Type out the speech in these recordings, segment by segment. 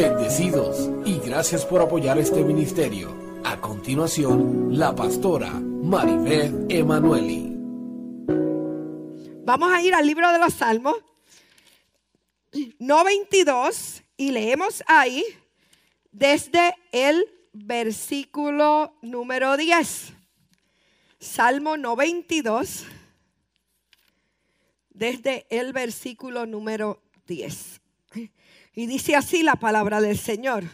Bendecidos y gracias por apoyar este ministerio. A continuación, la pastora Maribeth Emanueli. Vamos a ir al libro de los Salmos, no 22, y leemos ahí desde el versículo número 10. Salmo 92, desde el versículo número 10. Y dice así la palabra del Señor.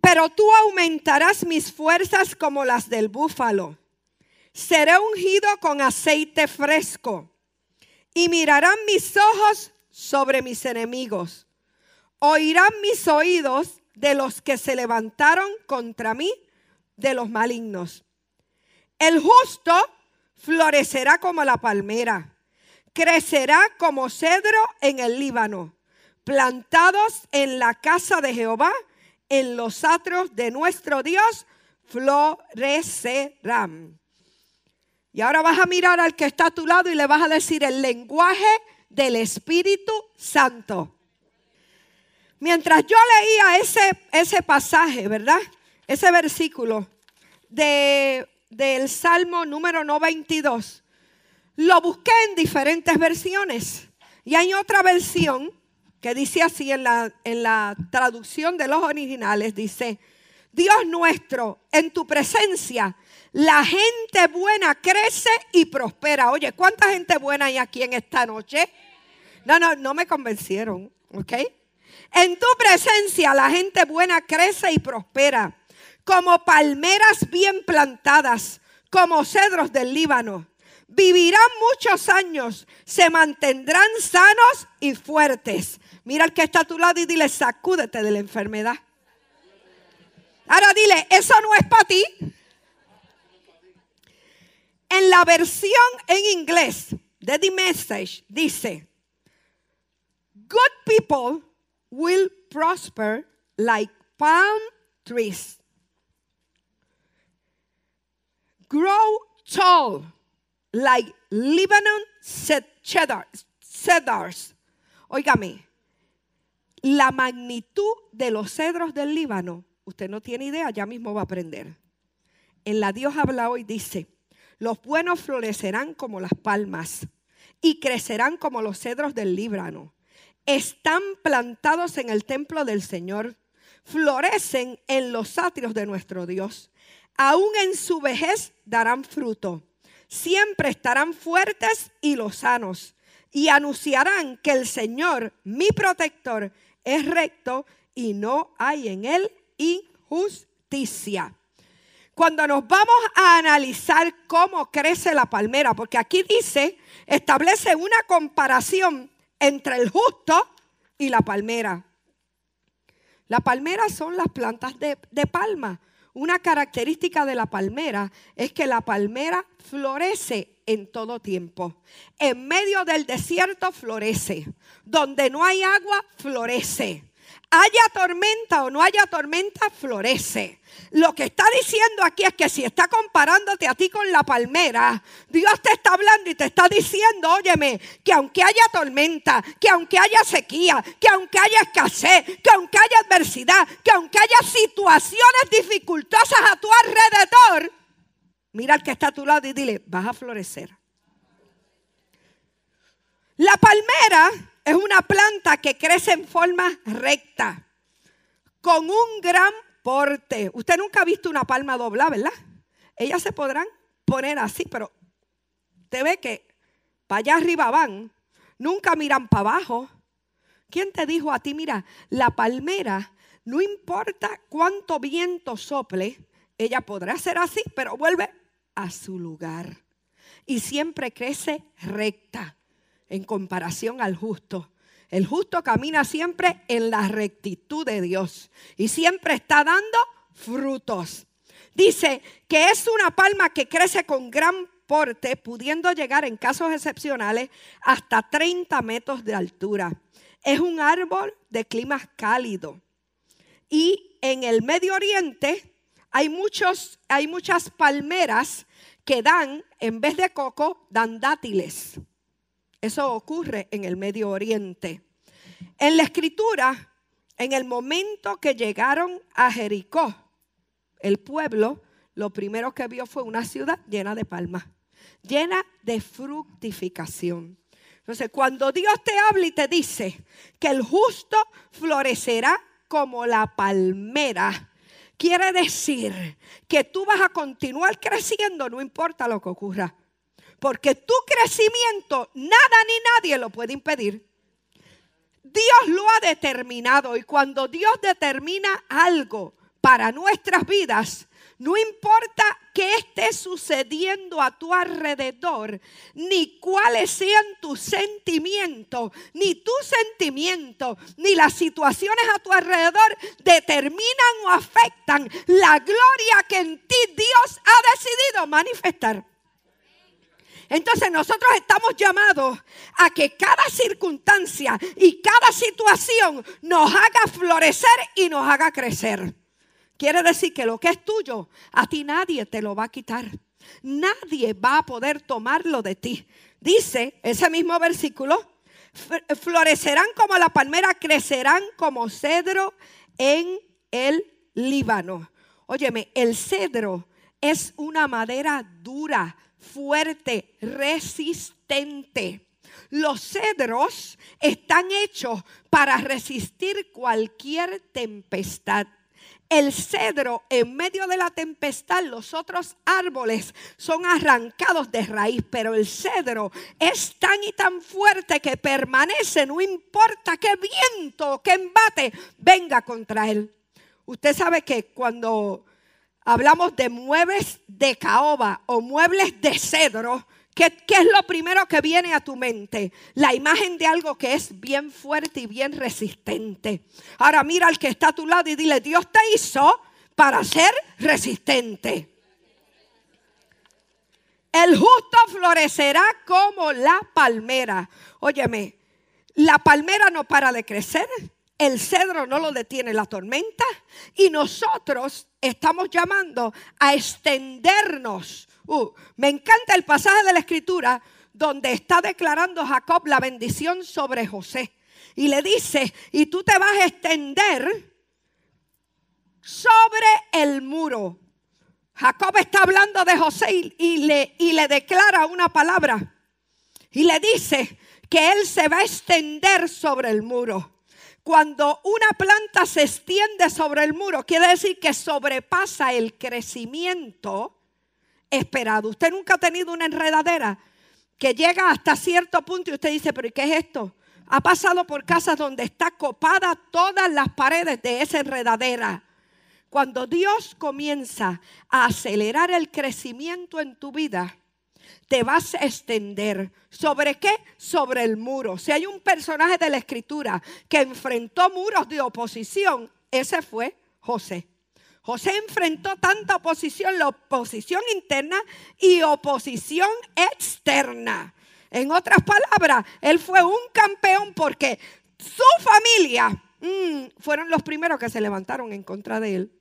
Pero tú aumentarás mis fuerzas como las del búfalo. Seré ungido con aceite fresco. Y mirarán mis ojos sobre mis enemigos. Oirán mis oídos de los que se levantaron contra mí, de los malignos. El justo florecerá como la palmera, crecerá como cedro en el Líbano plantados en la casa de Jehová, en los atrios de nuestro Dios, florecerán. Y ahora vas a mirar al que está a tu lado y le vas a decir el lenguaje del Espíritu Santo. Mientras yo leía ese, ese pasaje, ¿verdad? Ese versículo de, del Salmo número 92, lo busqué en diferentes versiones. Y hay otra versión que dice así en la, en la traducción de los originales, dice, Dios nuestro, en tu presencia, la gente buena crece y prospera. Oye, ¿cuánta gente buena hay aquí en esta noche? No, no, no me convencieron, ¿ok? En tu presencia la gente buena crece y prospera, como palmeras bien plantadas, como cedros del Líbano vivirán muchos años, se mantendrán sanos y fuertes. Mira al que está a tu lado y dile, sacúdete de la enfermedad. Ahora dile, eso no es para ti. En la versión en inglés de The Message dice, Good people will prosper like palm trees. Grow tall like Lebanon cedars. Óigame, la magnitud de los cedros del Líbano, usted no tiene idea, ya mismo va a aprender. En la Dios habla hoy, dice, los buenos florecerán como las palmas y crecerán como los cedros del Líbano. Están plantados en el templo del Señor, florecen en los atrios de nuestro Dios. Aún en su vejez darán fruto siempre estarán fuertes y lozanos y anunciarán que el Señor, mi protector, es recto y no hay en él injusticia. Cuando nos vamos a analizar cómo crece la palmera, porque aquí dice, establece una comparación entre el justo y la palmera. La palmera son las plantas de, de palma. Una característica de la palmera es que la palmera florece en todo tiempo. En medio del desierto florece. Donde no hay agua, florece. Haya tormenta o no haya tormenta, florece. Lo que está diciendo aquí es que si está comparándote a ti con la palmera, Dios te está hablando y te está diciendo, óyeme, que aunque haya tormenta, que aunque haya sequía, que aunque haya escasez, que aunque haya adversidad, que aunque haya situaciones dificultosas a tu alrededor, mira al que está a tu lado y dile, vas a florecer. La palmera es una planta que crece en forma recta, con un gran porte. Usted nunca ha visto una palma doblada, ¿verdad? Ellas se podrán poner así, pero te ve que para allá arriba van, nunca miran para abajo. ¿Quién te dijo a ti, mira, la palmera, no importa cuánto viento sople, ella podrá ser así, pero vuelve a su lugar. Y siempre crece recta en comparación al justo. El justo camina siempre en la rectitud de Dios y siempre está dando frutos. Dice que es una palma que crece con gran porte, pudiendo llegar en casos excepcionales hasta 30 metros de altura. Es un árbol de clima cálido. Y en el Medio Oriente hay, muchos, hay muchas palmeras que dan, en vez de coco, dan dátiles. Eso ocurre en el Medio Oriente. En la escritura en el momento que llegaron a Jericó, el pueblo lo primero que vio fue una ciudad llena de palmas, llena de fructificación. Entonces, cuando Dios te habla y te dice que el justo florecerá como la palmera, quiere decir que tú vas a continuar creciendo, no importa lo que ocurra. Porque tu crecimiento nada ni nadie lo puede impedir. Dios lo ha determinado y cuando Dios determina algo para nuestras vidas, no importa qué esté sucediendo a tu alrededor, ni cuáles sean tus sentimientos, ni tus sentimientos, ni las situaciones a tu alrededor determinan o afectan la gloria que en ti Dios ha decidido manifestar. Entonces nosotros estamos llamados a que cada circunstancia y cada situación nos haga florecer y nos haga crecer. Quiere decir que lo que es tuyo, a ti nadie te lo va a quitar. Nadie va a poder tomarlo de ti. Dice ese mismo versículo, florecerán como la palmera, crecerán como cedro en el Líbano. Óyeme, el cedro es una madera dura, fuerte, resistente. Los cedros están hechos para resistir cualquier tempestad. El cedro en medio de la tempestad, los otros árboles son arrancados de raíz, pero el cedro es tan y tan fuerte que permanece, no importa qué viento qué embate venga contra él. Usted sabe que cuando hablamos de muebles de caoba o muebles de cedro, ¿qué, es lo primero que viene a tu mente? La imagen de algo que es bien fuerte y bien resistente. Ahora mira al que está a tu lado y dile, Dios te hizo para ser resistente. El justo florecerá como la palmera. Óyeme, la palmera no para de crecer, el cedro no lo detiene la tormenta y nosotros estamos llamando a extendernos. Uh, me encanta el pasaje de la escritura donde está declarando Jacob la bendición sobre José. Y le dice, y tú te vas a extender sobre el muro. Jacob está hablando de José y, le, y le declara una palabra. Y le dice que él se va a extender sobre el muro. Cuando una planta se extiende sobre el muro, quiere decir que sobrepasa el crecimiento esperado. Usted nunca ha tenido una enredadera que llega hasta cierto punto y usted dice, pero ¿y qué es esto? Ha pasado por casas donde está copada todas las paredes de esa enredadera. Cuando Dios comienza a acelerar el crecimiento en tu vida, te vas a extender. ¿Sobre qué? Sobre el muro. Si hay un personaje de la escritura que enfrentó muros de oposición, ese fue José. José enfrentó tanta oposición, la oposición interna y oposición externa. En otras palabras, él fue un campeón porque su familia mm, fueron los primeros que se levantaron en contra de él.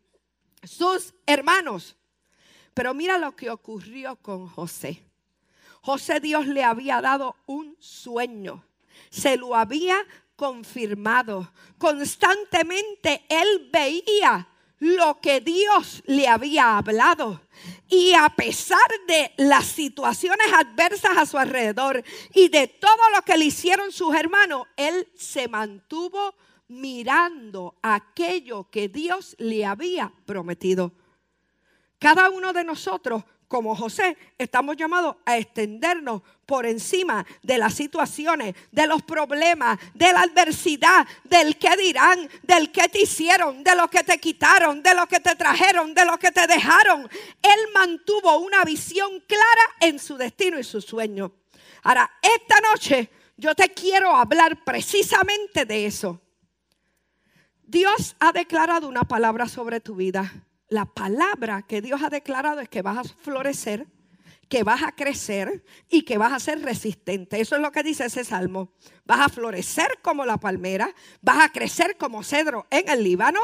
Sus hermanos. Pero mira lo que ocurrió con José. José Dios le había dado un sueño. Se lo había confirmado. Constantemente él veía lo que Dios le había hablado. Y a pesar de las situaciones adversas a su alrededor y de todo lo que le hicieron sus hermanos, él se mantuvo mirando aquello que Dios le había prometido. Cada uno de nosotros como José, estamos llamados a extendernos por encima de las situaciones, de los problemas, de la adversidad, del que dirán, del que te hicieron, de lo que te quitaron, de lo que te trajeron, de lo que te dejaron. Él mantuvo una visión clara en su destino y su sueño. Ahora, esta noche yo te quiero hablar precisamente de eso. Dios ha declarado una palabra sobre tu vida la palabra que Dios ha declarado es que vas a florecer, que vas a crecer y que vas a ser resistente. Eso es lo que dice ese salmo. Vas a florecer como la palmera, vas a crecer como cedro en el Líbano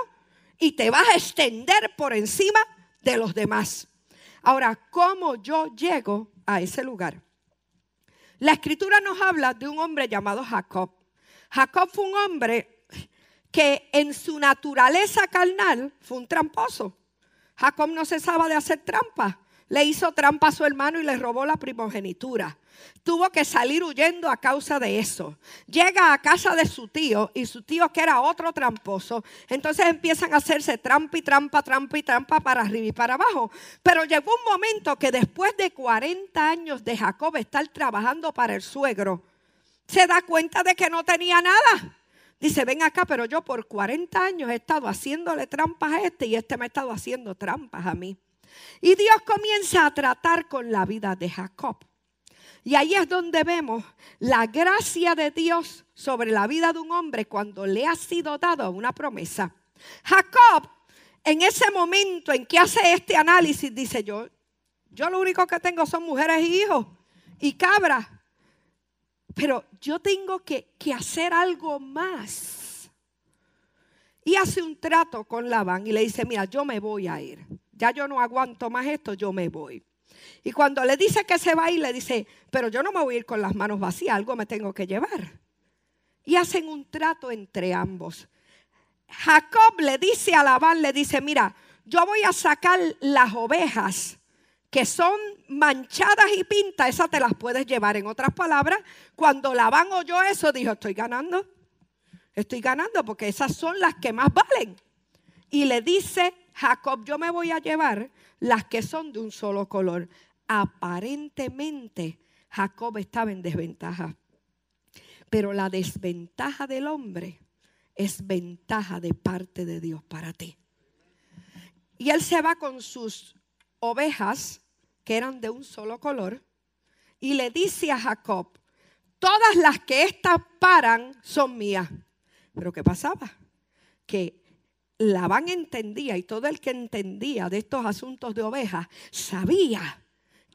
y te vas a extender por encima de los demás. Ahora, ¿cómo yo llego a ese lugar? La escritura nos habla de un hombre llamado Jacob. Jacob fue un hombre que en su naturaleza carnal fue un tramposo. Jacob no cesaba de hacer trampa. Le hizo trampa a su hermano y le robó la primogenitura. Tuvo que salir huyendo a causa de eso. Llega a casa de su tío y su tío que era otro tramposo. Entonces empiezan a hacerse trampa y trampa, trampa y trampa para arriba y para abajo. Pero llegó un momento que después de 40 años de Jacob estar trabajando para el suegro, se da cuenta de que no tenía nada. Dice, ven acá, pero yo por 40 años he estado haciéndole trampas a este y este me ha estado haciendo trampas a mí. Y Dios comienza a tratar con la vida de Jacob. Y ahí es donde vemos la gracia de Dios sobre la vida de un hombre cuando le ha sido dado una promesa. Jacob, en ese momento en que hace este análisis, dice yo, yo lo único que tengo son mujeres y hijos y cabras. Pero yo tengo que, que hacer algo más. Y hace un trato con Labán y le dice, mira, yo me voy a ir. Ya yo no aguanto más esto, yo me voy. Y cuando le dice que se va y le dice, pero yo no me voy a ir con las manos vacías, algo me tengo que llevar. Y hacen un trato entre ambos. Jacob le dice a Labán, le dice, mira, yo voy a sacar las ovejas que son manchadas y pintas, esas te las puedes llevar. En otras palabras, cuando Labán oyó eso, dijo, estoy ganando, estoy ganando porque esas son las que más valen. Y le dice Jacob, yo me voy a llevar las que son de un solo color. Aparentemente Jacob estaba en desventaja. Pero la desventaja del hombre es ventaja de parte de Dios para ti. Y él se va con sus ovejas, que eran de un solo color, y le dice a Jacob, todas las que estas paran son mías. Pero ¿qué pasaba? Que Labán entendía y todo el que entendía de estos asuntos de ovejas sabía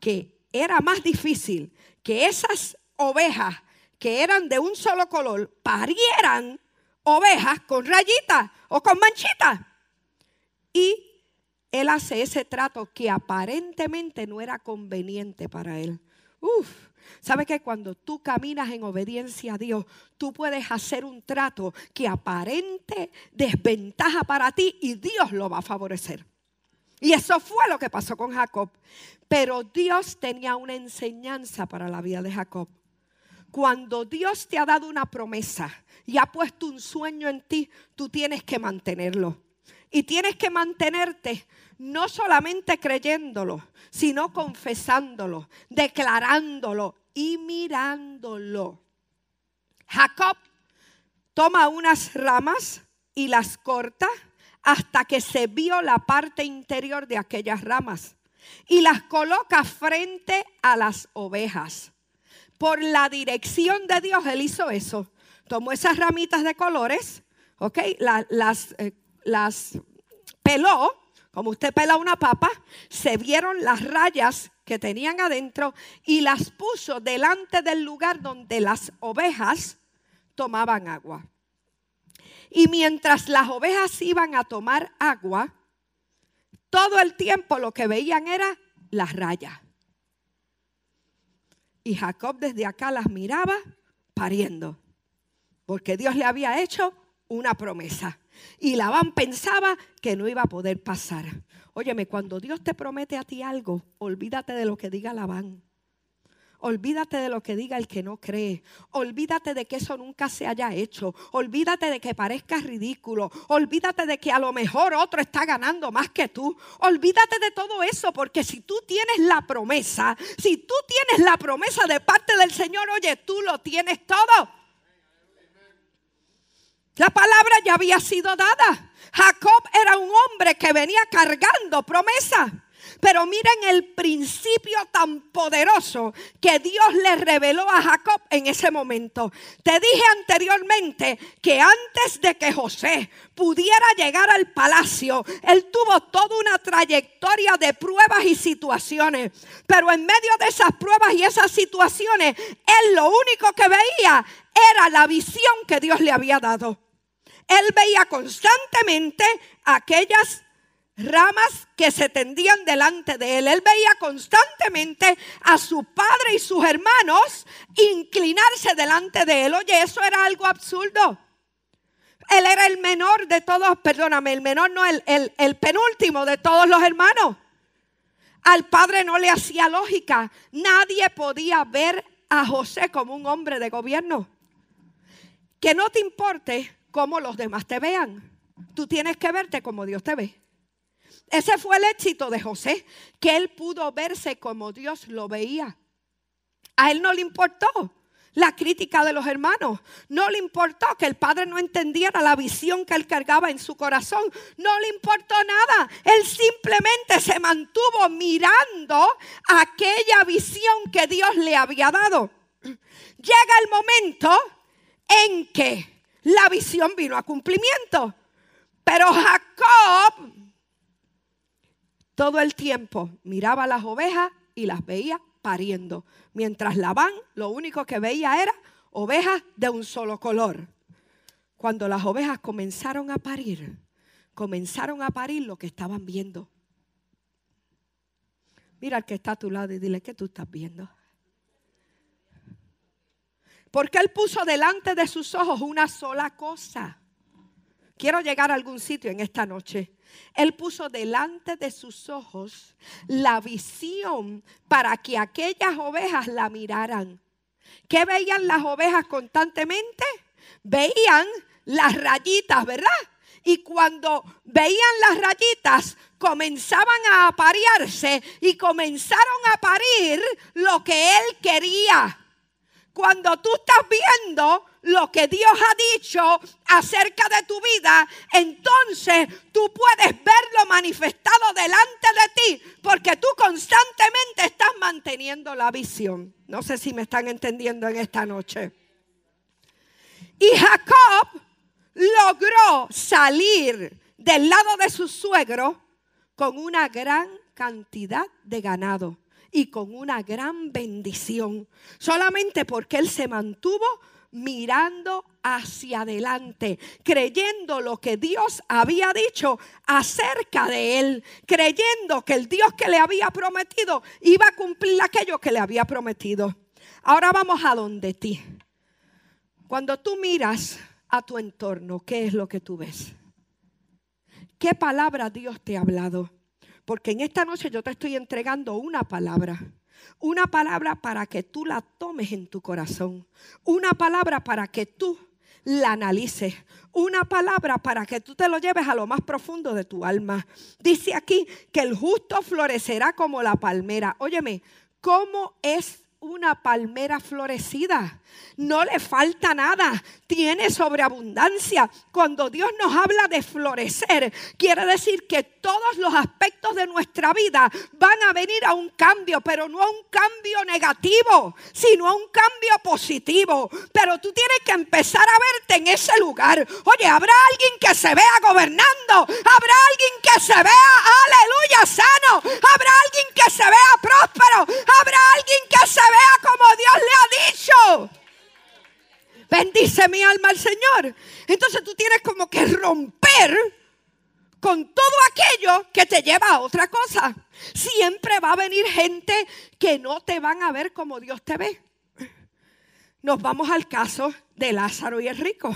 que era más difícil que esas ovejas que eran de un solo color parieran ovejas con rayitas o con manchitas. Y él hace ese trato que aparentemente no era conveniente para él. Uf, ¿Sabe que cuando tú caminas en obediencia a Dios, tú puedes hacer un trato que aparente desventaja para ti y Dios lo va a favorecer? Y eso fue lo que pasó con Jacob. Pero Dios tenía una enseñanza para la vida de Jacob. Cuando Dios te ha dado una promesa y ha puesto un sueño en ti, tú tienes que mantenerlo. Y tienes que mantenerte no solamente creyéndolo, sino confesándolo, declarándolo y mirándolo. Jacob toma unas ramas y las corta hasta que se vio la parte interior de aquellas ramas y las coloca frente a las ovejas. Por la dirección de Dios, él hizo eso. Tomó esas ramitas de colores, ¿ok? las, eh, las peló como usted pela una papa, se vieron las rayas que tenían adentro y las puso delante del lugar donde las ovejas tomaban agua. Y mientras las ovejas iban a tomar agua, todo el tiempo lo que veían era las rayas. Y Jacob desde acá las miraba pariendo, porque Dios le había hecho una promesa. Y Labán pensaba que no iba a poder pasar. Óyeme, cuando Dios te promete a ti algo, olvídate de lo que diga Labán. Olvídate de lo que diga el que no cree. Olvídate de que eso nunca se haya hecho. Olvídate de que parezca ridículo. Olvídate de que a lo mejor otro está ganando más que tú. Olvídate de todo eso porque si tú tienes la promesa, si tú tienes la promesa de parte del Señor, oye, tú lo tienes todo. La palabra ya había sido dada. Jacob era un hombre que venía cargando promesa. Pero miren el principio tan poderoso que Dios le reveló a Jacob en ese momento. Te dije anteriormente que antes de que José pudiera llegar al palacio, él tuvo toda una trayectoria de pruebas y situaciones. Pero en medio de esas pruebas y esas situaciones, él lo único que veía era la visión que Dios le había dado él veía constantemente aquellas ramas que se tendían delante de él. Él veía constantemente a su padre y sus hermanos inclinarse delante de él. Oye, eso era algo absurdo. Él era el menor de todos, perdóname, el menor no, el, penúltimo de todos los hermanos. Al padre no le hacía lógica. Nadie podía ver a José como un hombre de gobierno. Que no te importe cómo los demás te vean. Tú tienes que verte como Dios te ve. Ese fue el éxito de José, que él pudo verse como Dios lo veía. A él no le importó la crítica de los hermanos. No le importó que el padre no entendiera la visión que él cargaba en su corazón. No le importó nada. Él simplemente se mantuvo mirando aquella visión que Dios le había dado. Llega el momento en que la visión vino a cumplimiento. Pero Jacob todo el tiempo miraba las ovejas y las veía pariendo. Mientras Labán lo único que veía era ovejas de un solo color. Cuando las ovejas comenzaron a parir, comenzaron a parir lo que estaban viendo. Mira al que está a tu lado y dile, ¿qué tú estás viendo? Porque Él puso delante de sus ojos una sola cosa. Quiero llegar a algún sitio en esta noche. Él puso delante de sus ojos la visión para que aquellas ovejas la miraran. ¿Qué veían las ovejas constantemente? Veían las rayitas, ¿verdad? Y cuando veían las rayitas, comenzaban a aparearse y comenzaron a parir lo que él quería. Cuando tú estás viendo lo que Dios ha dicho acerca de tu vida, entonces tú puedes verlo manifestado delante de ti, porque tú constantemente estás manteniendo la visión. No sé si me están entendiendo en esta noche. Y Jacob logró salir del lado de su suegro con una gran cantidad de ganado y con una gran bendición, solamente porque él se mantuvo mirando hacia adelante, creyendo lo que Dios había dicho acerca de él, creyendo que el Dios que le había prometido iba a cumplir aquello que le había prometido. Ahora vamos a donde ti. Cuando tú miras a tu entorno, ¿qué es lo que tú ves? ¿Qué palabra Dios te ha hablado? Porque en esta noche yo te estoy entregando una palabra. Una palabra para que tú la tomes en tu corazón. Una palabra para que tú la analices. Una palabra para que tú te lo lleves a lo más profundo de tu alma. Dice aquí que el justo florecerá como la palmera. Óyeme, ¿cómo es una palmera florecida. No le falta nada. Tiene sobreabundancia. Cuando Dios nos habla de florecer, quiere decir que todos los aspectos de nuestra vida van a venir a un cambio, pero no a un cambio negativo, sino a un cambio positivo. Pero tú tienes que empezar a verte en ese lugar. Oye, habrá alguien que se vea gobernando. Habrá alguien que se vea, aleluya, sano. Habrá alguien que se vea próspero. Habrá alguien que se vea como Dios le ha dicho. Bendice mi alma al Señor. Entonces tú tienes como que romper con todo aquello que te lleva a otra cosa. Siempre va a venir gente que no te van a ver como Dios te ve. Nos vamos al caso de Lázaro y el rico.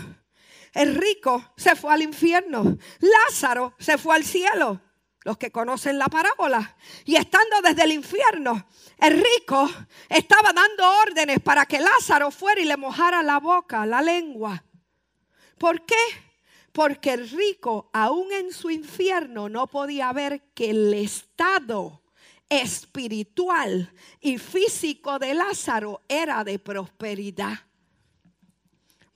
El rico se fue al infierno. Lázaro se fue al cielo los que conocen la parábola. Y estando desde el infierno, el rico estaba dando órdenes para que Lázaro fuera y le mojara la boca, la lengua. ¿Por qué? Porque el rico, aún en su infierno, no podía ver que el estado espiritual y físico de Lázaro era de prosperidad.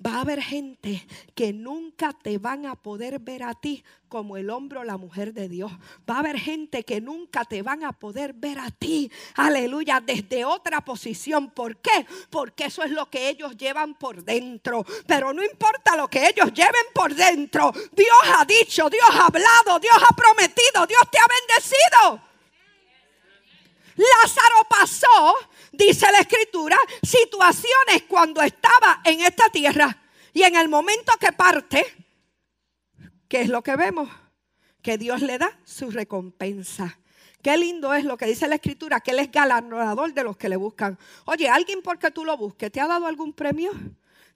Va a haber gente que nunca te van a poder ver a ti como el hombre o la mujer de Dios. Va a haber gente que nunca te van a poder ver a ti, aleluya, desde otra posición. ¿Por qué? Porque eso es lo que ellos llevan por dentro. Pero no importa lo que ellos lleven por dentro. Dios ha dicho, Dios ha hablado, Dios ha prometido, Dios te ha bendecido. Lázaro pasó, dice la escritura, situaciones cuando estaba en esta tierra. Y en el momento que parte, ¿qué es lo que vemos? Que Dios le da su recompensa. Qué lindo es lo que dice la escritura, que Él es galardonador de los que le buscan. Oye, alguien porque tú lo busques, ¿te ha dado algún premio?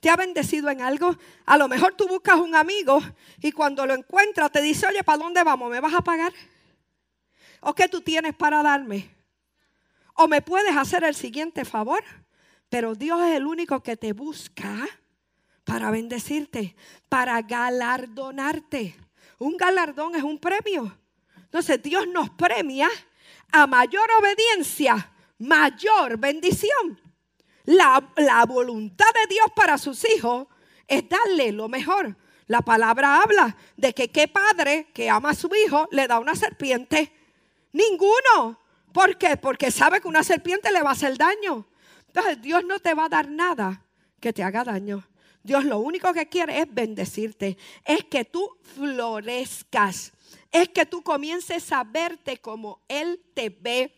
¿Te ha bendecido en algo? A lo mejor tú buscas un amigo y cuando lo encuentras te dice, oye, ¿para dónde vamos? ¿Me vas a pagar? ¿O qué tú tienes para darme? ¿O me puedes hacer el siguiente favor? Pero Dios es el único que te busca para bendecirte, para galardonarte. Un galardón es un premio. Entonces Dios nos premia a mayor obediencia, mayor bendición. La, voluntad de Dios para sus hijos es darle lo mejor. La palabra habla de que qué padre que ama a su hijo le da una serpiente. Ninguno. ¿Por qué? Porque sabe que una serpiente le va a hacer daño. Entonces Dios no te va a dar nada que te haga daño. Dios lo único que quiere es bendecirte, es que tú florezcas, es que tú comiences a verte como Él te ve,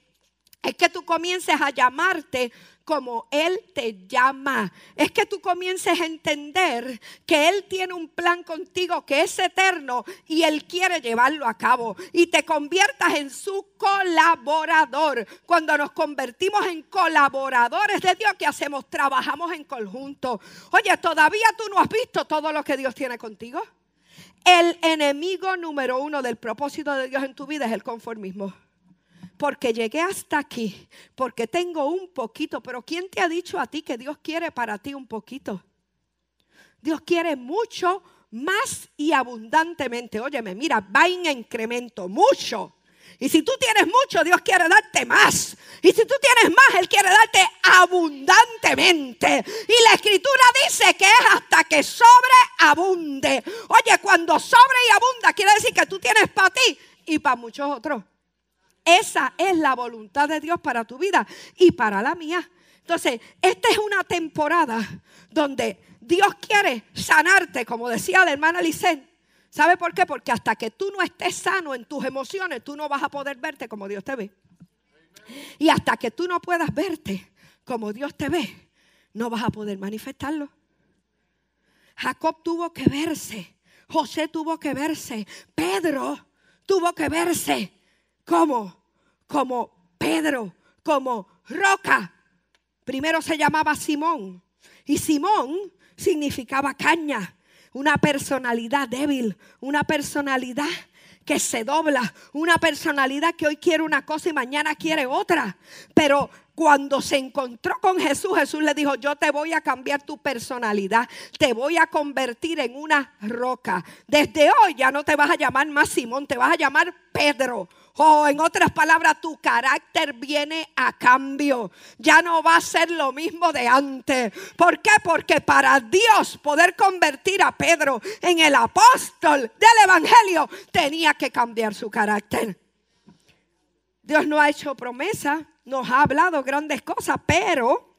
es que tú comiences a llamarte como Él te llama. Es que tú comiences a entender que Él tiene un plan contigo que es eterno y Él quiere llevarlo a cabo. Y te conviertas en su colaborador. Cuando nos convertimos en colaboradores de Dios, ¿qué hacemos? Trabajamos en conjunto. Oye, todavía tú no has visto todo lo que Dios tiene contigo. El enemigo número uno del propósito de Dios en tu vida es el conformismo porque llegué hasta aquí, porque tengo un poquito, pero ¿quién te ha dicho a ti que Dios quiere para ti un poquito? Dios quiere mucho más y abundantemente. Óyeme, mira, va en incremento, mucho. Y si tú tienes mucho, Dios quiere darte más. Y si tú tienes más, Él quiere darte abundantemente. Y la escritura dice que es hasta que sobreabunde. Oye, cuando sobre y abunda, quiere decir que tú tienes para ti y para muchos otros. Esa es la voluntad de Dios para tu vida y para la mía. Entonces, esta es una temporada donde Dios quiere sanarte, como decía la hermana Licen. ¿Sabe por qué? Porque hasta que tú no estés sano en tus emociones, tú no vas a poder verte como Dios te ve. Y hasta que tú no puedas verte como Dios te ve, no vas a poder manifestarlo. Jacob tuvo que verse, José tuvo que verse, Pedro tuvo que verse como, como Pedro, como roca. Primero se llamaba Simón y Simón significaba caña, una personalidad débil, una personalidad que se dobla, una personalidad que hoy quiere una cosa y mañana quiere otra. Pero cuando se encontró con Jesús, Jesús le dijo, yo te voy a cambiar tu personalidad, te voy a convertir en una roca. Desde hoy ya no te vas a llamar más Simón, te vas a llamar Pedro o en otras palabras, tu carácter viene a cambio. Ya no va a ser lo mismo de antes. ¿Por qué? Porque para Dios poder convertir a Pedro en el apóstol del Evangelio, tenía que cambiar su carácter. Dios no ha hecho promesa, nos ha hablado grandes cosas, pero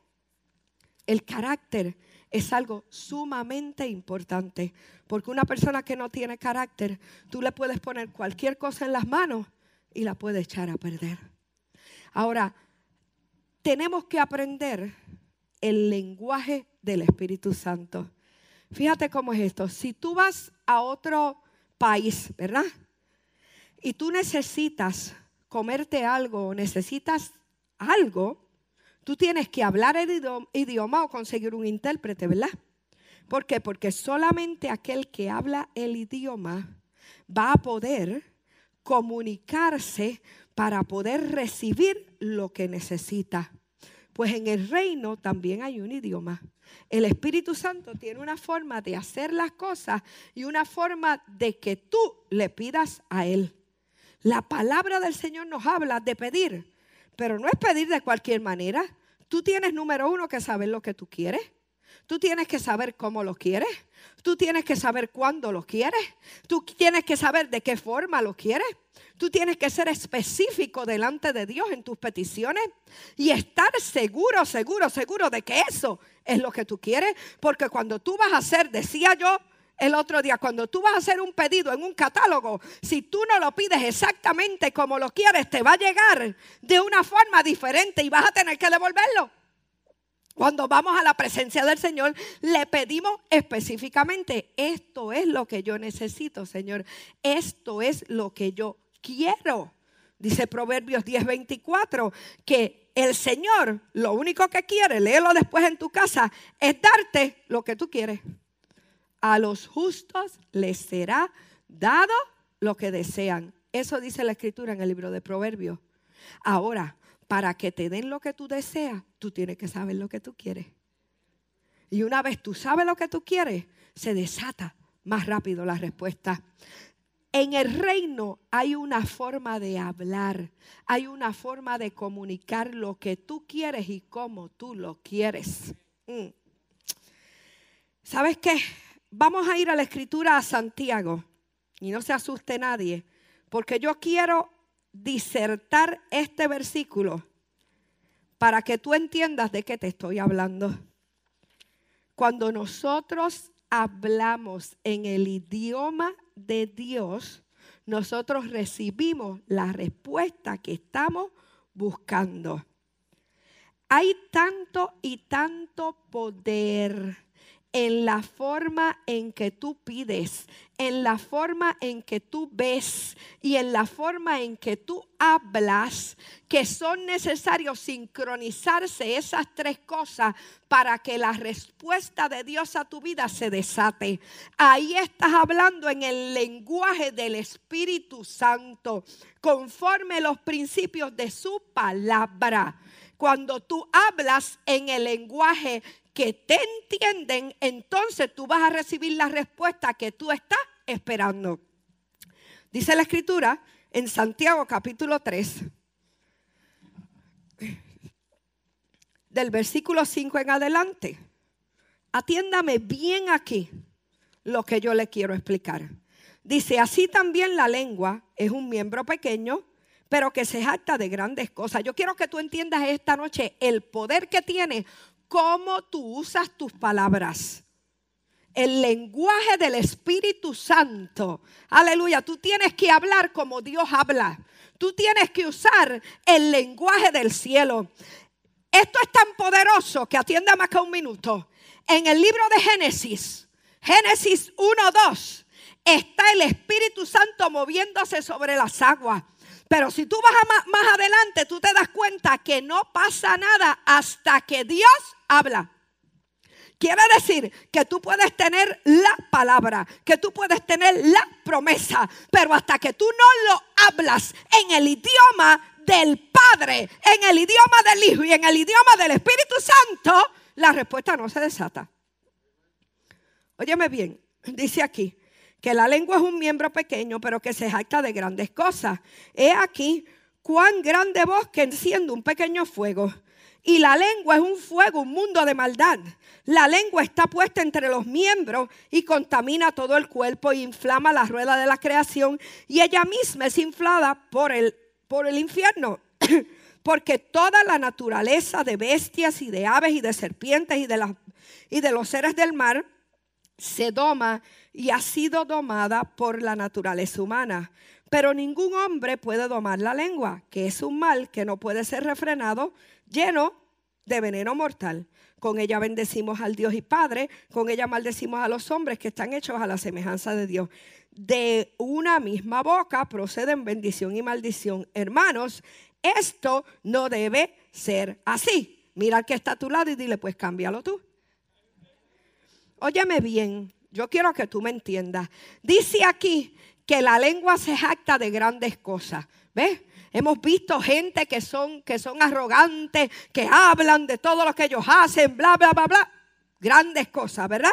el carácter es algo sumamente importante. Porque una persona que no tiene carácter, tú le puedes poner cualquier cosa en las manos y la puede echar a perder. Ahora, tenemos que aprender el lenguaje del Espíritu Santo. Fíjate cómo es esto. Si tú vas a otro país, ¿verdad? Y tú necesitas comerte algo o necesitas algo, tú tienes que hablar el idioma o conseguir un intérprete, ¿verdad? ¿Por qué? Porque solamente aquel que habla el idioma va a poder comunicarse para poder recibir lo que necesita. Pues en el reino también hay un idioma. El Espíritu Santo tiene una forma de hacer las cosas y una forma de que tú le pidas a Él. La palabra del Señor nos habla de pedir, pero no es pedir de cualquier manera. Tú tienes número uno que saber lo que tú quieres. Tú tienes que saber cómo lo quieres. Tú tienes que saber cuándo lo quieres. Tú tienes que saber de qué forma lo quieres. Tú tienes que ser específico delante de Dios en tus peticiones y estar seguro, seguro, seguro de que eso es lo que tú quieres. Porque cuando tú vas a hacer, decía yo el otro día, cuando tú vas a hacer un pedido en un catálogo, si tú no lo pides exactamente como lo quieres, te va a llegar de una forma diferente y vas a tener que devolverlo. Cuando vamos a la presencia del Señor, le pedimos específicamente, esto es lo que yo necesito, Señor. Esto es lo que yo quiero. Dice Proverbios 10:24 que el Señor lo único que quiere, léelo después en tu casa, es darte lo que tú quieres. A los justos les será dado lo que desean. Eso dice la escritura en el libro de Proverbios. Ahora, para que te den lo que tú deseas, tú tienes que saber lo que tú quieres. Y una vez tú sabes lo que tú quieres, se desata más rápido la respuesta. En el reino hay una forma de hablar, hay una forma de comunicar lo que tú quieres y cómo tú lo quieres. Mm. ¿Sabes qué? Vamos a ir a la escritura a Santiago y no se asuste nadie, porque yo quiero disertar este versículo para que tú entiendas de qué te estoy hablando. Cuando nosotros hablamos en el idioma de Dios, nosotros recibimos la respuesta que estamos buscando. Hay tanto y tanto poder en la forma en que tú pides, en la forma en que tú ves y en la forma en que tú hablas, que son necesarios sincronizarse esas tres cosas para que la respuesta de Dios a tu vida se desate. Ahí estás hablando en el lenguaje del Espíritu Santo, conforme los principios de su palabra. Cuando tú hablas en el lenguaje que te entienden, entonces tú vas a recibir la respuesta que tú estás esperando. Dice la escritura en Santiago capítulo 3, del versículo 5 en adelante. Atiéndame bien aquí lo que yo le quiero explicar. Dice, así también la lengua es un miembro pequeño, pero que se jacta de grandes cosas. Yo quiero que tú entiendas esta noche el poder que tiene cómo tú usas tus palabras. El lenguaje del Espíritu Santo. Aleluya. Tú tienes que hablar como Dios habla. Tú tienes que usar el lenguaje del cielo. Esto es tan poderoso que atienda acá un minuto. En el libro de Génesis, Génesis 1, 2, está el Espíritu Santo moviéndose sobre las aguas. Pero si tú vas más, adelante, tú te das cuenta que no pasa nada hasta que Dios habla. Quiere decir que tú puedes tener la palabra, que tú puedes tener la promesa, pero hasta que tú no lo hablas en el idioma del Padre, en el idioma del Hijo y en el idioma del Espíritu Santo, la respuesta no se desata. Óyeme bien, dice aquí, que la lengua es un miembro pequeño, pero que se jacta de grandes cosas. He aquí cuán grande bosque enciende un pequeño fuego. Y la lengua es un fuego, un mundo de maldad. La lengua está puesta entre los miembros y contamina todo el cuerpo e inflama la rueda de la creación. Y ella misma es inflada por el, por el infierno. Porque toda la naturaleza de bestias y de aves y de serpientes y de, las, y de los seres del mar se doma y ha sido domada por la naturaleza humana. Pero ningún hombre puede domar la lengua, que es un mal que no puede ser refrenado, lleno de veneno mortal. Con ella bendecimos al Dios y Padre, con ella maldecimos a los hombres que están hechos a la semejanza de Dios. De una misma boca proceden bendición y maldición. Hermanos, esto no debe ser así. Mira al que está a tu lado y dile, pues cámbialo tú. Óyeme bien, yo quiero que tú me entiendas. Dice aquí que la lengua se jacta de grandes cosas. ¿Ves? Hemos visto gente que son, que son arrogantes, que hablan de todo lo que ellos hacen, bla, bla, bla, bla. Grandes cosas, ¿verdad?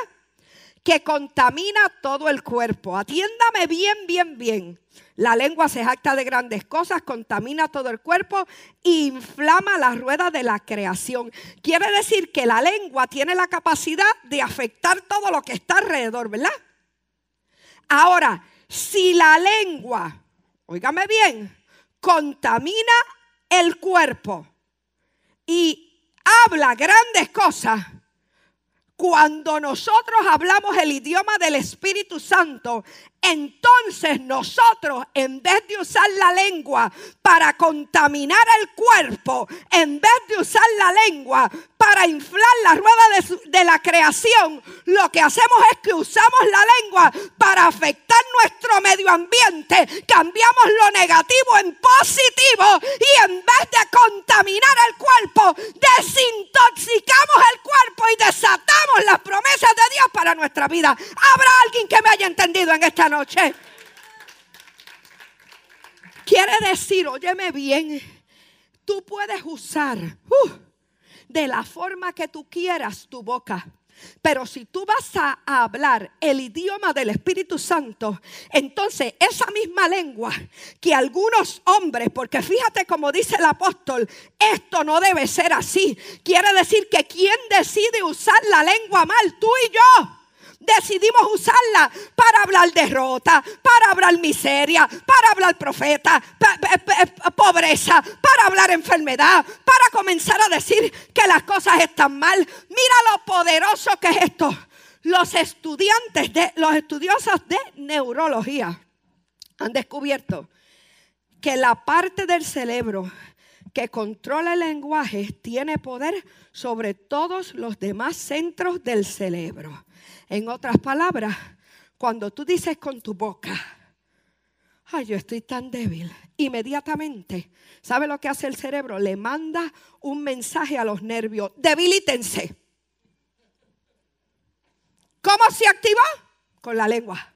Que contamina todo el cuerpo. Atiéndame bien, bien, bien. La lengua se jacta de grandes cosas, contamina todo el cuerpo e inflama la rueda de la creación. Quiere decir que la lengua tiene la capacidad de afectar todo lo que está alrededor, ¿verdad? Ahora, si la lengua, óigame bien, contamina el cuerpo y habla grandes cosas, cuando nosotros hablamos el idioma del Espíritu Santo, entonces nosotros, en vez de usar la lengua para contaminar el cuerpo, en vez de usar la lengua para inflar la rueda de, la creación, lo que hacemos es que usamos la lengua para afectar nuestro medio ambiente, cambiamos lo negativo en positivo y en vez de contaminar el cuerpo, desintoxicamos el cuerpo y desatamos las promesas de Dios para nuestra vida. ¿Habrá alguien que me haya entendido en esta noche? Quiere decir, óyeme bien, tú puedes usar uh, de la forma que tú quieras tu boca. Pero si tú vas a hablar el idioma del Espíritu Santo, entonces esa misma lengua que algunos hombres, porque fíjate como dice el apóstol, esto no debe ser así. Quiere decir que quien decide usar la lengua mal, tú y yo decidimos usarla para hablar derrota, para hablar miseria, para hablar profeta, pobreza, para hablar enfermedad, para comenzar a decir que las cosas están mal. Mira lo poderoso que es esto. Los estudiantes de los estudiosos de neurología han descubierto que la parte del cerebro que controla el lenguaje tiene poder sobre todos los demás centros del cerebro. En otras palabras, cuando tú dices con tu boca, ay, yo estoy tan débil, inmediatamente, ¿sabe lo que hace el cerebro? Le manda un mensaje a los nervios, debilítense. ¿Cómo se activa? Con la lengua.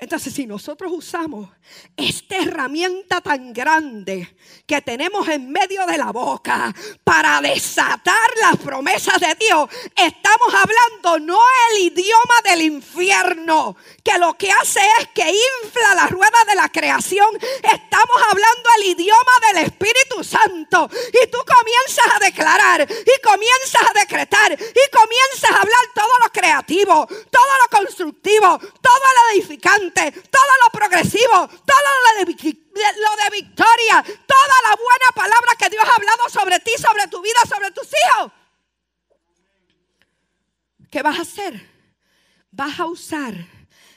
Entonces, si nosotros usamos esta herramienta tan grande que tenemos en medio de la boca para desatar las promesas de Dios, estamos hablando no el idioma del infierno, que lo que hace es que infla la rueda de la creación. Estamos hablando el idioma del Espíritu Santo. Y tú comienzas a declarar, y comienzas a decretar, y comienzas a hablar todo lo creativo, todo lo constructivo, todo lo edificante todo lo progresivo, todo lo de, lo de victoria, toda la buena palabra que Dios ha hablado sobre ti, sobre tu vida, sobre tus hijos. ¿Qué vas a hacer? Vas a usar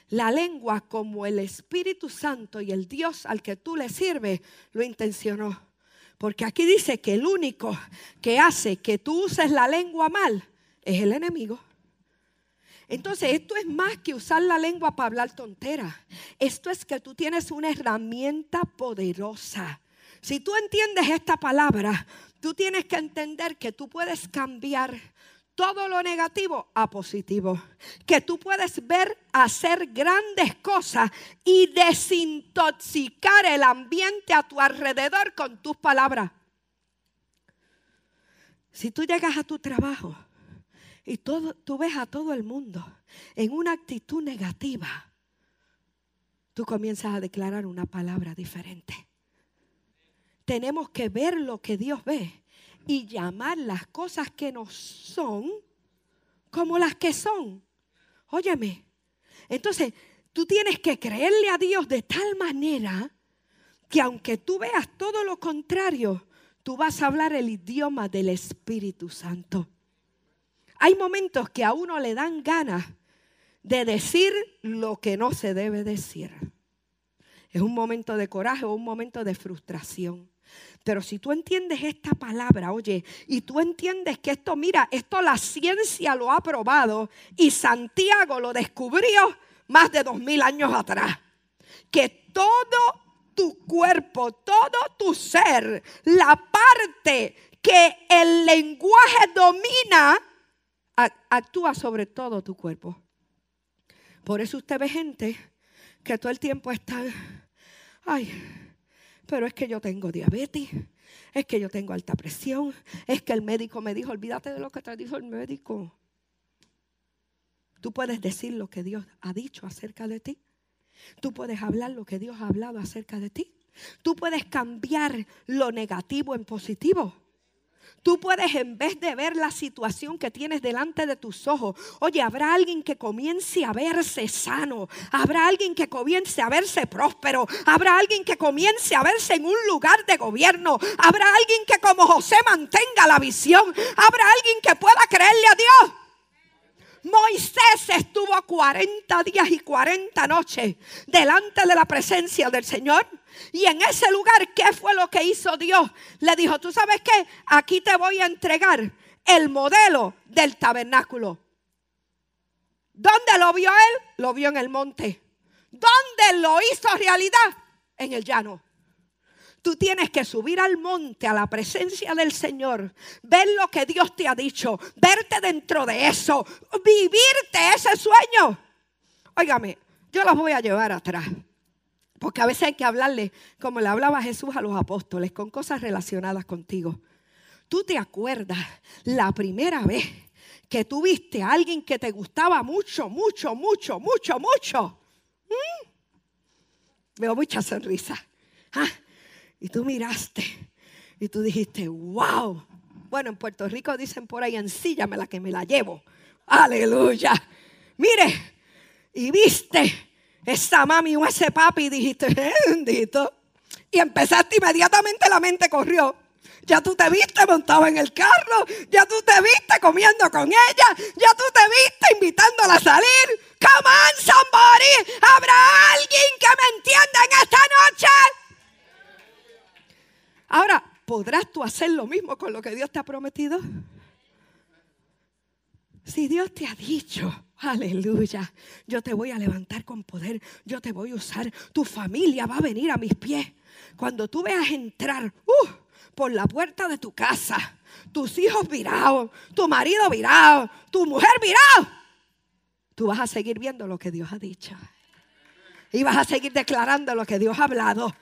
la lengua como el Espíritu Santo y el Dios al que tú le sirves lo intencionó. Porque aquí dice que el único que hace que tú uses la lengua mal es el enemigo. Entonces, esto es más que usar la lengua para hablar tontera. Esto es que tú tienes una herramienta poderosa. Si tú entiendes esta palabra, tú tienes que entender que tú puedes cambiar todo lo negativo a positivo. Que tú puedes ver hacer grandes cosas y desintoxicar el ambiente a tu alrededor con tus palabras. Si tú llegas a tu trabajo y todo, tú ves a todo el mundo en una actitud negativa, tú comienzas a declarar una palabra diferente. Tenemos que ver lo que Dios ve y llamar las cosas que no son como las que son. Óyeme, entonces tú tienes que creerle a Dios de tal manera que aunque tú veas todo lo contrario, tú vas a hablar el idioma del Espíritu Santo. Hay momentos que a uno le dan ganas de decir lo que no se debe decir. Es un momento de coraje o un momento de frustración. Pero si tú entiendes esta palabra, oye, y tú entiendes que esto, mira, esto la ciencia lo ha probado y Santiago lo descubrió más de dos mil años atrás, que todo tu cuerpo, todo tu ser, la parte que el lenguaje domina, actúa sobre todo tu cuerpo. Por eso usted ve gente que todo el tiempo está, ay, pero es que yo tengo diabetes, es que yo tengo alta presión, es que el médico me dijo, olvídate de lo que te dijo el médico. Tú puedes decir lo que Dios ha dicho acerca de ti. Tú puedes hablar lo que Dios ha hablado acerca de ti. Tú puedes cambiar lo negativo en positivo. Tú puedes en vez de ver la situación que tienes delante de tus ojos, oye, habrá alguien que comience a verse sano, habrá alguien que comience a verse próspero, habrá alguien que comience a verse en un lugar de gobierno, habrá alguien que como José mantenga la visión, habrá alguien que pueda creerle a Dios. Moisés estuvo 40 días y 40 noches delante de la presencia del Señor. Y en ese lugar, ¿qué fue lo que hizo Dios? Le dijo, tú sabes qué, aquí te voy a entregar el modelo del tabernáculo. ¿Dónde lo vio él? Lo vio en el monte. ¿Dónde lo hizo realidad? En el llano. Tú tienes que subir al monte, a la presencia del Señor, ver lo que Dios te ha dicho, verte dentro de eso, vivirte ese sueño. Óigame, yo los voy a llevar atrás. Porque a veces hay que hablarle, como le hablaba Jesús a los apóstoles, con cosas relacionadas contigo. ¿Tú te acuerdas la primera vez que tuviste a alguien que te gustaba mucho, mucho, mucho, mucho, mucho? ¿Mm? Veo mucha sonrisa. ¿Ah? Y tú miraste y tú dijiste, wow. Bueno, en Puerto Rico dicen por ahí, ensíllame la que me la llevo. Aleluya. Mire, y viste esa mami o ese papi y dijiste, bendito. Y empezaste inmediatamente, la mente corrió. Ya tú te viste montado en el carro, ya tú te viste comiendo con ella, ya tú te viste invitándola a salir. Come on, somebody. ¿Habrá alguien que me entienda en esta noche? Ahora, ¿podrás tú hacer lo mismo con lo que Dios te ha prometido? Si Dios te ha dicho, aleluya, yo te voy a levantar con poder, yo te voy a usar, tu familia va a venir a mis pies. Cuando tú veas entrar uh, por la puerta de tu casa, tus hijos virados, tu marido virado, tu mujer virado, tú vas a seguir viendo lo que Dios ha dicho. Y vas a seguir declarando lo que Dios ha hablado.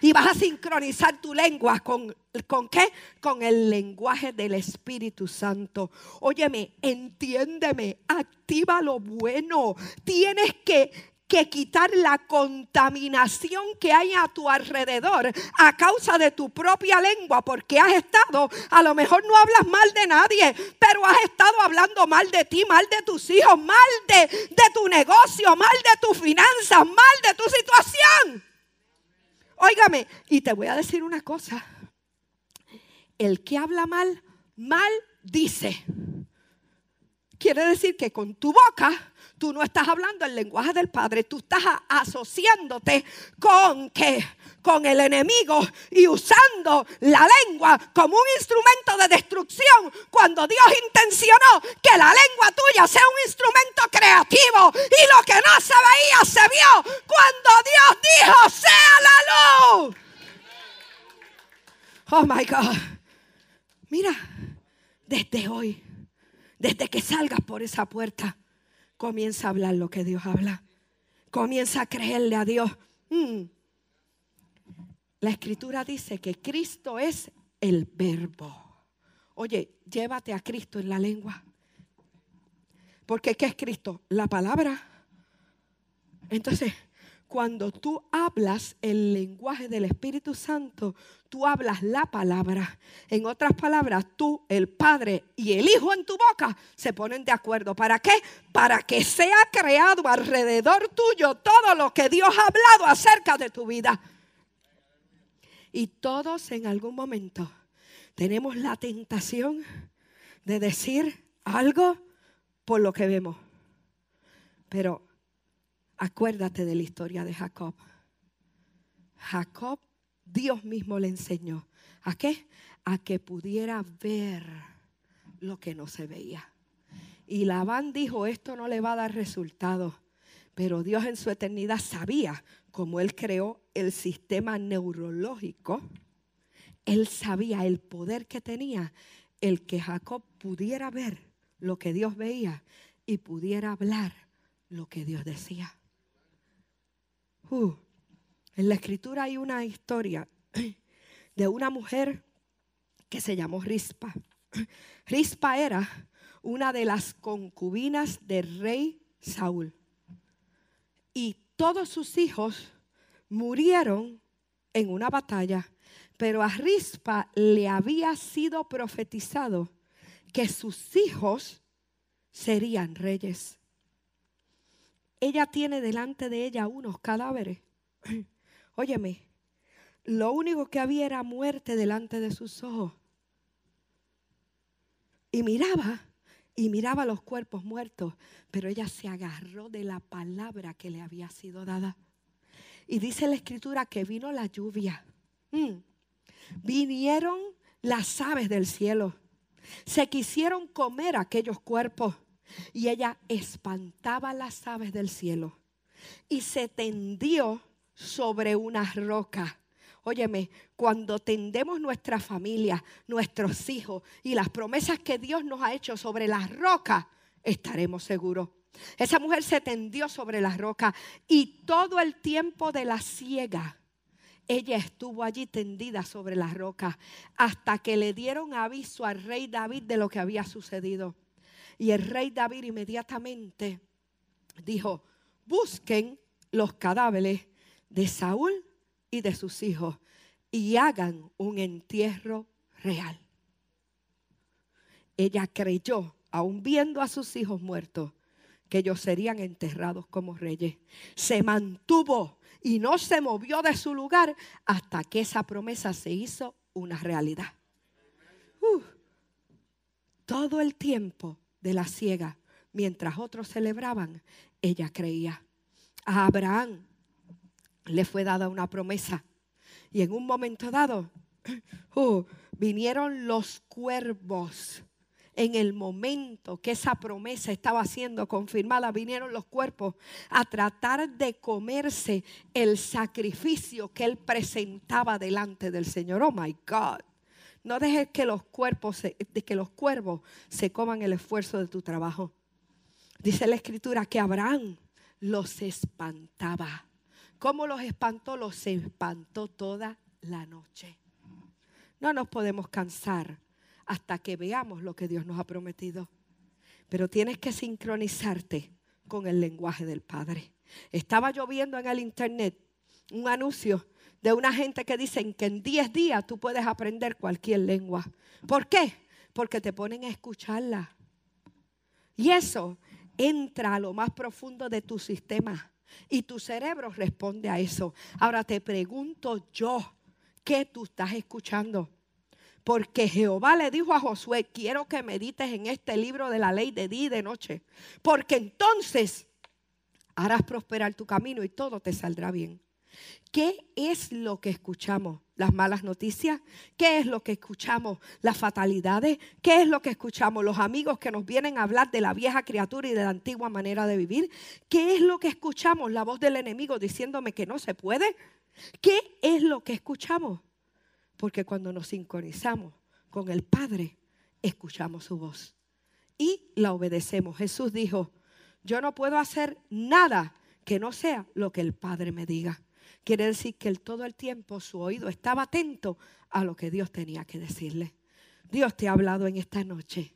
Y vas a sincronizar tu lengua con, ¿con qué? Con el lenguaje del Espíritu Santo. Óyeme, entiéndeme, activa lo bueno. Tienes que que quitar la contaminación que hay a tu alrededor a causa de tu propia lengua, porque has estado, a lo mejor no hablas mal de nadie, pero has estado hablando mal de ti, mal de tus hijos, mal de, de tu negocio, mal de tus finanzas, mal de tu situación. Óigame, y te voy a decir una cosa. El que habla mal, mal dice. Quiere decir que con tu boca tú no estás hablando el lenguaje del Padre, tú estás asociándote con que con el enemigo y usando la lengua como un instrumento de destrucción cuando Dios intencionó que la lengua tuya sea un instrumento creativo y lo que no se veía se vio cuando Dios dijo sea la luz. Oh my God. Mira, desde hoy, desde que salgas por esa puerta, comienza a hablar lo que Dios habla. Comienza a creerle a Dios. Mm. La escritura dice que Cristo es el verbo. Oye, llévate a Cristo en la lengua. Porque ¿qué es Cristo? La palabra. Entonces, cuando tú hablas el lenguaje del Espíritu Santo, tú hablas la palabra. En otras palabras, tú, el Padre y el Hijo en tu boca se ponen de acuerdo. ¿Para qué? Para que sea creado alrededor tuyo todo lo que Dios ha hablado acerca de tu vida. Y todos en algún momento tenemos la tentación de decir algo por lo que vemos. Pero Acuérdate de la historia de Jacob. Jacob, Dios mismo le enseñó. ¿A qué? A que pudiera ver lo que no se veía. Y Labán dijo, esto no le va a dar resultado. Pero Dios en su eternidad sabía, como Él creó el sistema neurológico, Él sabía el poder que tenía el que Jacob pudiera ver lo que Dios veía y pudiera hablar lo que Dios decía. Uh, en la escritura hay una historia de una mujer que se llamó Rispa. Rispa era una de las concubinas del rey Saúl. Y todos sus hijos murieron en una batalla, pero a Rispa le había sido profetizado que sus hijos serían reyes ella tiene delante de ella unos cadáveres. Óyeme, lo único que había era muerte delante de sus ojos. Y miraba, y miraba los cuerpos muertos, pero ella se agarró de la palabra que le había sido dada. Y dice la escritura que vino la lluvia. Mm. Vinieron las aves del cielo. Se quisieron comer aquellos cuerpos y ella espantaba las aves del cielo. y se tendió sobre una roca. Óyeme, cuando tendemos nuestra familia, nuestros hijos y las promesas que Dios nos ha hecho sobre las rocas, estaremos seguros. Esa mujer se tendió sobre la roca y todo el tiempo de la ciega, ella estuvo allí tendida sobre la roca hasta que le dieron aviso al rey David de lo que había sucedido. Y el rey David inmediatamente dijo, busquen los cadáveres de Saúl y de sus hijos y hagan un entierro real. Ella creyó, aun viendo a sus hijos muertos, que ellos serían enterrados como reyes. Se mantuvo y no se movió de su lugar hasta que esa promesa se hizo una realidad. Uh, todo el tiempo de la ciega, mientras otros celebraban, ella creía. A Abraham le fue dada una promesa y en un momento dado uh, vinieron los cuervos en el momento que esa promesa estaba siendo confirmada, vinieron los cuerpos a tratar de comerse el sacrificio que él presentaba delante del Señor. Oh my God. No dejes que los cuerpos, de que los cuervos se coman el esfuerzo de tu trabajo. Dice la escritura que Abraham los espantaba. ¿Cómo los espantó? Los espantó toda la noche. No nos podemos cansar hasta que veamos lo que Dios nos ha prometido. Pero tienes que sincronizarte con el lenguaje del Padre. Estaba lloviendo en el internet un anuncio de una gente que dicen que en 10 días tú puedes aprender cualquier lengua. ¿Por qué? Porque te ponen a escucharla. Y eso entra a lo más profundo de tu sistema y tu cerebro responde a eso. Ahora te pregunto yo, ¿qué tú estás escuchando? Porque Jehová le dijo a Josué, quiero que medites en este libro de la ley de día y de noche. Porque entonces harás prosperar tu camino y todo te saldrá bien. ¿Qué es lo que escuchamos? ¿Las malas noticias? ¿Qué es lo que escuchamos? ¿Las fatalidades? ¿Qué es lo que escuchamos? ¿Los amigos que nos vienen a hablar de la vieja criatura y de la antigua manera de vivir? ¿Qué es lo que escuchamos? ¿La voz del enemigo diciéndome que no se puede? ¿Qué es lo que escuchamos? Porque cuando nos sincronizamos con el Padre, escuchamos su voz y la obedecemos. Jesús dijo, yo no puedo hacer nada que no sea lo que el Padre me diga. Quiere decir que todo el tiempo su oído estaba atento a lo que Dios tenía que decirle. Dios te ha hablado en esta noche.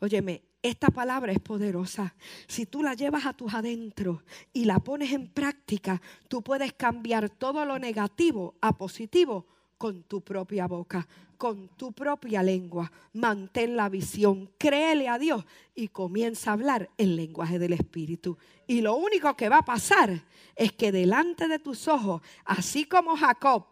Óyeme, esta palabra es poderosa. Si tú la llevas a tus adentros y la pones en práctica, tú puedes cambiar todo lo negativo a positivo con tu propia boca, con tu propia lengua. Mantén la visión, créele a Dios y comienza a hablar el lenguaje del Espíritu. Y lo único que va a pasar es que delante de tus ojos, así como Jacob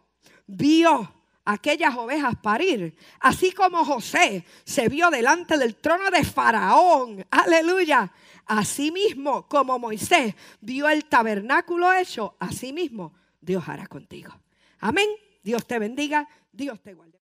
vio aquellas ovejas parir, así como José se vio delante del trono de Faraón, aleluya, así mismo como Moisés vio el tabernáculo hecho, así mismo Dios hará contigo. Amén. Dios te bendiga, Dios te guarde.